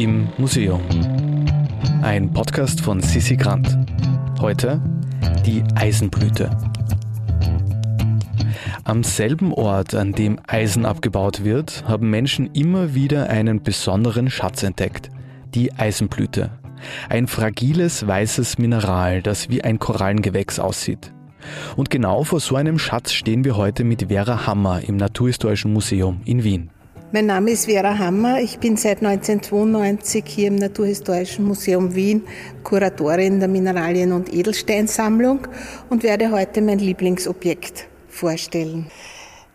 im Museum. Ein Podcast von Sissi Grant. Heute die Eisenblüte. Am selben Ort, an dem Eisen abgebaut wird, haben Menschen immer wieder einen besonderen Schatz entdeckt. Die Eisenblüte. Ein fragiles weißes Mineral, das wie ein Korallengewächs aussieht. Und genau vor so einem Schatz stehen wir heute mit Vera Hammer im Naturhistorischen Museum in Wien. Mein Name ist Vera Hammer. Ich bin seit 1992 hier im Naturhistorischen Museum Wien Kuratorin der Mineralien- und Edelsteinsammlung und werde heute mein Lieblingsobjekt vorstellen.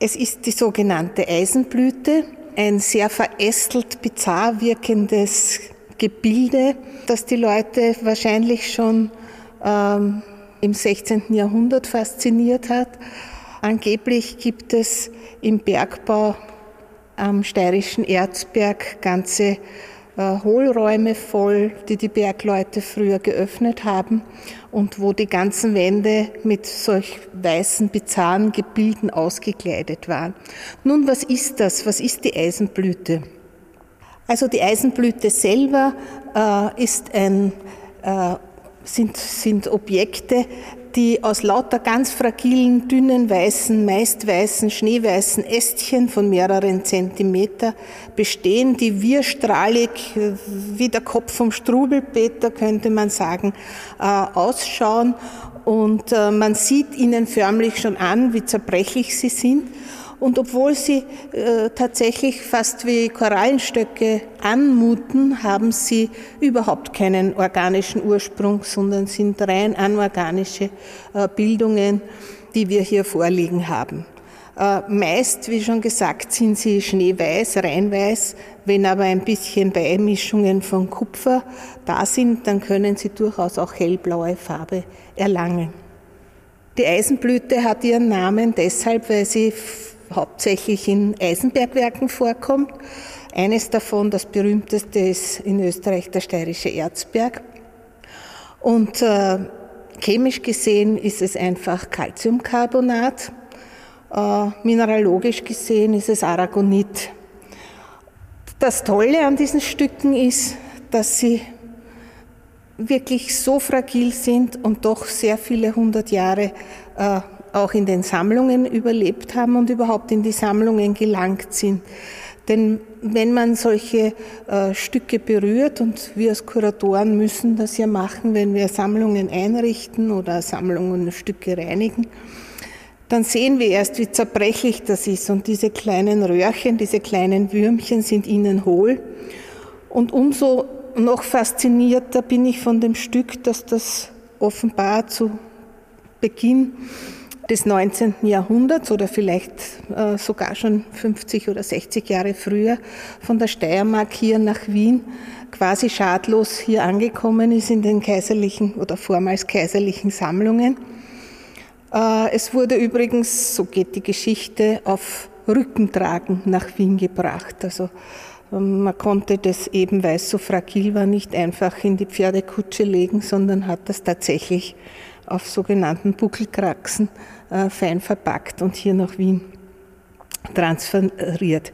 Es ist die sogenannte Eisenblüte, ein sehr verästelt, bizarr wirkendes Gebilde, das die Leute wahrscheinlich schon ähm, im 16. Jahrhundert fasziniert hat. Angeblich gibt es im Bergbau am steirischen Erzberg ganze äh, Hohlräume voll, die die Bergleute früher geöffnet haben und wo die ganzen Wände mit solch weißen, bizarren Gebilden ausgekleidet waren. Nun, was ist das? Was ist die Eisenblüte? Also die Eisenblüte selber äh, ist ein, äh, sind, sind Objekte, die aus lauter ganz fragilen, dünnen, weißen, meist weißen, schneeweißen Ästchen von mehreren Zentimeter bestehen, die wirstrahlig wie der Kopf vom Strubelpeter, könnte man sagen, äh, ausschauen. Und äh, man sieht ihnen förmlich schon an, wie zerbrechlich sie sind. Und obwohl sie äh, tatsächlich fast wie Korallenstöcke anmuten, haben sie überhaupt keinen organischen Ursprung, sondern sind rein anorganische äh, Bildungen, die wir hier vorliegen haben. Äh, meist, wie schon gesagt, sind sie schneeweiß, reinweiß. Wenn aber ein bisschen Beimischungen von Kupfer da sind, dann können sie durchaus auch hellblaue Farbe erlangen. Die Eisenblüte hat ihren Namen deshalb, weil sie hauptsächlich in Eisenbergwerken vorkommt. Eines davon, das berühmteste, ist in Österreich der steirische Erzberg. Und äh, chemisch gesehen ist es einfach Calciumcarbonat. Äh, mineralogisch gesehen ist es Aragonit. Das Tolle an diesen Stücken ist, dass sie wirklich so fragil sind und doch sehr viele hundert Jahre äh, auch in den Sammlungen überlebt haben und überhaupt in die Sammlungen gelangt sind. Denn wenn man solche äh, Stücke berührt, und wir als Kuratoren müssen das ja machen, wenn wir Sammlungen einrichten oder Sammlungen Stücke reinigen, dann sehen wir erst, wie zerbrechlich das ist. Und diese kleinen Röhrchen, diese kleinen Würmchen sind innen hohl. Und umso noch faszinierter bin ich von dem Stück, dass das offenbar zu Beginn des 19. Jahrhunderts oder vielleicht äh, sogar schon 50 oder 60 Jahre früher von der Steiermark hier nach Wien quasi schadlos hier angekommen ist in den kaiserlichen oder vormals kaiserlichen Sammlungen. Äh, es wurde übrigens, so geht die Geschichte, auf Rückentragen nach Wien gebracht. Also man konnte das eben, weil es so fragil war, nicht einfach in die Pferdekutsche legen, sondern hat das tatsächlich auf sogenannten Buckelkraxen äh, fein verpackt und hier nach Wien transferiert.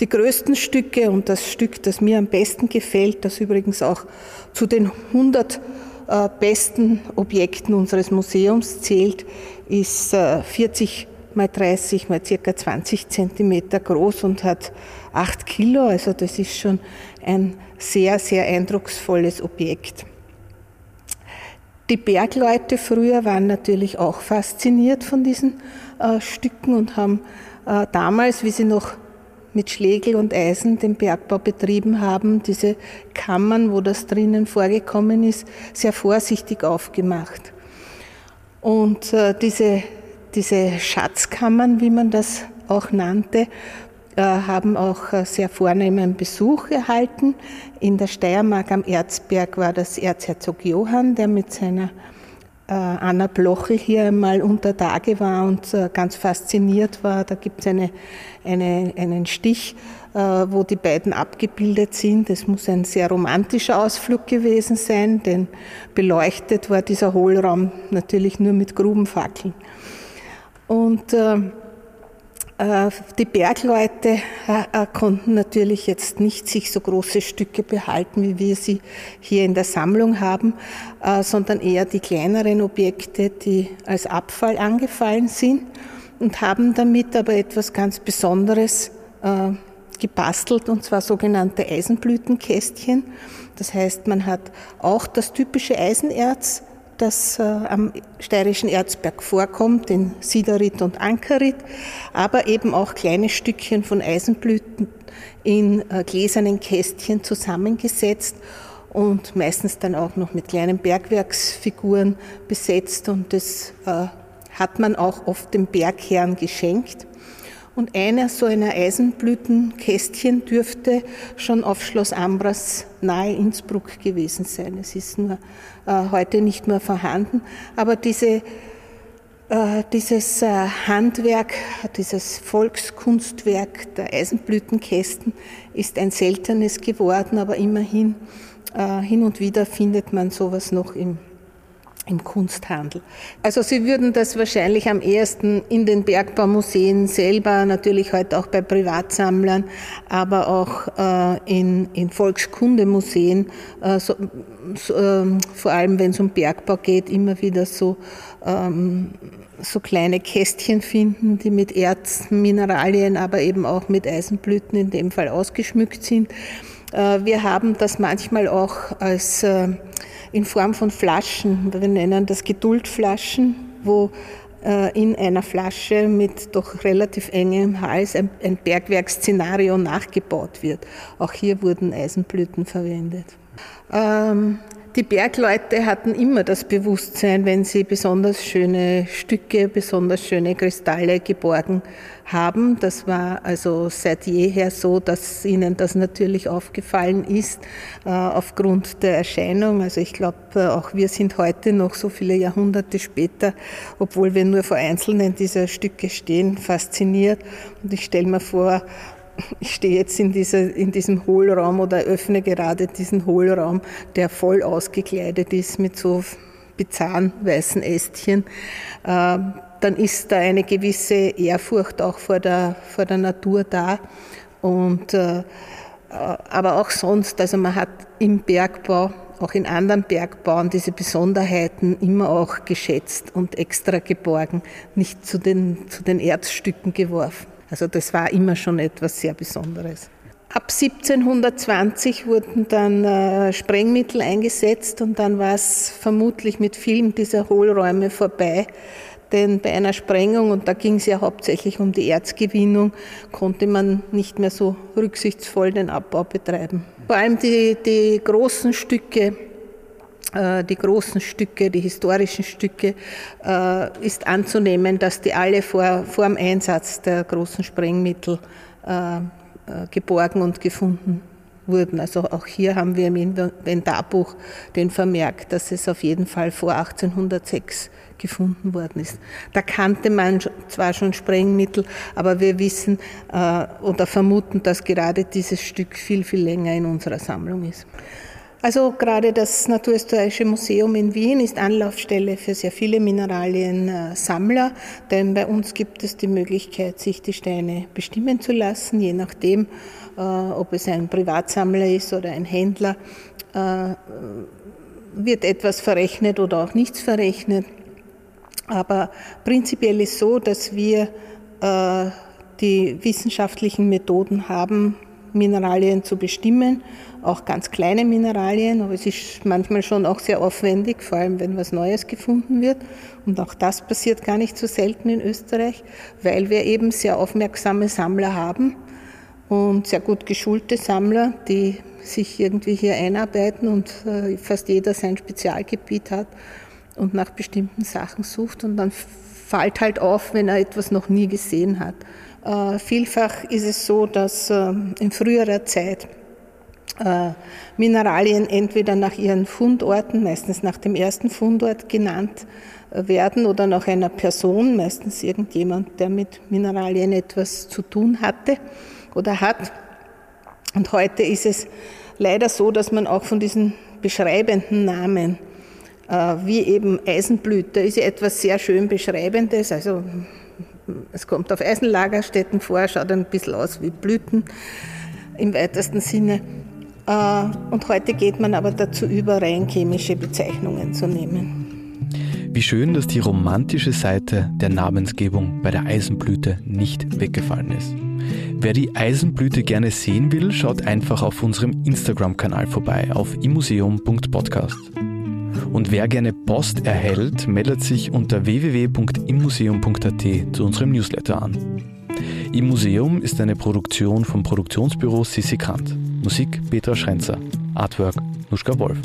Die größten Stücke und das Stück, das mir am besten gefällt, das übrigens auch zu den 100 äh, besten Objekten unseres Museums zählt, ist 40 mal 30 mal circa 20 Zentimeter groß und hat 8 Kilo. Also das ist schon ein sehr, sehr eindrucksvolles Objekt. Die Bergleute früher waren natürlich auch fasziniert von diesen äh, Stücken und haben äh, damals, wie sie noch mit Schlegel und Eisen den Bergbau betrieben haben, diese Kammern, wo das drinnen vorgekommen ist, sehr vorsichtig aufgemacht. Und äh, diese, diese Schatzkammern, wie man das auch nannte, äh, haben auch äh, sehr vornehmen Besuch erhalten. In der Steiermark am Erzberg war das Erzherzog Johann, der mit seiner äh, Anna Blochel hier einmal unter Tage war und ganz fasziniert war. Da gibt es eine, eine, einen Stich, wo die beiden abgebildet sind. Es muss ein sehr romantischer Ausflug gewesen sein, denn beleuchtet war dieser Hohlraum natürlich nur mit Grubenfackeln. Und Äh, die Bergleute äh, konnten natürlich jetzt nicht sich so große Stücke behalten, wie wir sie hier in der Sammlung haben, äh, sondern eher die kleineren Objekte, die als Abfall angefallen sind und haben damit aber etwas ganz Besonderes gebastelt, und zwar sogenannte Eisenblütenkästchen. Das heißt, man hat auch das typische Eisenerz das äh, am steirischen Erzberg vorkommt, in Siderit und Ankerit, aber eben auch kleine Stückchen von Eisenblüten in äh, gläsernen Kästchen zusammengesetzt und meistens dann auch noch mit kleinen Bergwerksfiguren besetzt und das äh, hat man auch oft dem Bergherrn geschenkt. Und einer so einer Eisenblütenkästchen dürfte schon auf Schloss Ambras nahe Innsbruck gewesen sein. Es ist nur äh, heute nicht mehr vorhanden. Aber diese, äh, dieses äh, Handwerk, dieses Volkskunstwerk der Eisenblütenkästen ist ein seltenes geworden, aber immerhin äh, hin und wieder findet man sowas noch im im Kunsthandel. Also Sie würden das wahrscheinlich am ehesten in den Bergbaumuseen selber, natürlich heute auch bei Privatsammlern, aber auch äh, in, in Volkskundemuseen, äh, so, so, äh, vor allem wenn es um Bergbau geht, immer wieder so, ähm, so kleine Kästchen finden, die mit Erzen, Mineralien, aber eben auch mit Eisenblüten in dem Fall ausgeschmückt sind. Äh, wir haben das manchmal auch als äh, in Form von Flaschen. Wir nennen das Geduldflaschen, wo äh, in einer Flasche mit doch relativ engem Hals ein, Bergwerksszenario nachgebaut wird. Auch hier wurden Eisenblüten verwendet. Ähm, die Bergleute hatten immer das Bewusstsein, wenn sie besonders schöne Stücke, besonders schöne Kristalle geborgen haben. Das war also seit jeher so, dass ihnen das natürlich aufgefallen ist äh, aufgrund der Erscheinung. Also ich glaube, äh, auch wir sind heute noch so viele Jahrhunderte später, obwohl wir nur vor einzelnen dieser Stücke stehen, fasziniert. Und ich stelle mir vor, ich stehe jetzt in, dieser, in diesem Hohlraum oder öffne gerade diesen Hohlraum, der voll ausgekleidet ist mit so bizarren weißen Ästchen. Äh, dann ist da eine gewisse Ehrfurcht auch vor der, vor der Natur da. Und, äh, aber auch sonst, also man hat im Bergbau, auch in anderen Bergbauen, diese Besonderheiten immer auch geschätzt und extra geborgen, nicht zu den, zu den Erzstücken geworfen. Also das war immer schon etwas sehr Besonderes. Ab 1720 wurden dann äh, Sprengmittel eingesetzt und dann war es vermutlich mit vielen dieser Hohlräume vorbei. Denn bei einer Sprengung, und da ging es ja hauptsächlich um die Erzgewinnung, konnte man nicht mehr so rücksichtsvoll den Abbau betreiben. Vor allem die, die großen Stücke die großen Stücke, die historischen Stücke, äh, ist anzunehmen, dass die alle vor, vor dem Einsatz der großen Sprengmittel äh, geborgen und gefunden wurden. Also auch hier haben wir im Inventarbuch den Vermerk, dass es auf jeden Fall vor 1806 gefunden worden ist. Da kannte man zwar schon Sprengmittel, aber wir wissen oder vermuten, dass gerade dieses Stück viel, viel länger in unserer Sammlung ist. Also gerade das Naturhistorische Museum in Wien ist Anlaufstelle für sehr viele Mineraliensammler, denn bei uns gibt es die Möglichkeit, sich die Steine bestimmen zu lassen, je nachdem, äh, ob es ein Privatsammler ist oder ein Händler, äh, wird etwas verrechnet oder auch nichts verrechnet. Aber prinzipiell ist so, dass wir äh, die wissenschaftlichen Methoden haben, Mineralien zu bestimmen, auch ganz kleine Mineralien, aber es ist manchmal schon auch sehr aufwendig, vor allem wenn was Neues gefunden wird. Und auch das passiert gar nicht so selten in Österreich, weil wir eben sehr aufmerksame Sammler haben und sehr gut geschulte Sammler, die sich irgendwie hier einarbeiten und äh, fast jeder sein Spezialgebiet hat und nach bestimmten Sachen sucht und dann fällt halt auf, wenn er etwas noch nie gesehen hat. Äh, vielfach ist es so, dass äh, in früherer Zeit äh, Mineralien entweder nach ihren Fundorten, meistens nach dem ersten Fundort genannt werden oder nach einer Person, meistens irgendjemand, der mit Mineralien etwas zu tun hatte oder hat. Und heute ist es leider so, dass man auch von diesen beschreibenden Namen, wie eben Eisenblüte, ist ja etwas sehr schön Beschreibendes, also es kommt auf Eisenlagerstätten vor, schaut ein bisschen aus wie Blüten im weitesten Sinne. Äh, und heute geht man aber dazu über, rein chemische Bezeichnungen zu nehmen. Wie schön, dass die romantische Seite der Namensgebung bei der Eisenblüte nicht weggefallen ist. Wer die Eisenblüte gerne sehen will, schaut einfach auf unserem Instagram-Kanal vorbei auf immuseum.podcast. Und wer gerne Post erhält, meldet sich unter www.immuseum.at zu unserem Newsletter an. Im Museum ist eine Produktion vom Produktionsbüro Sissi Kant. Musik Petra Schrenzer. Artwork Nuschka Wolf.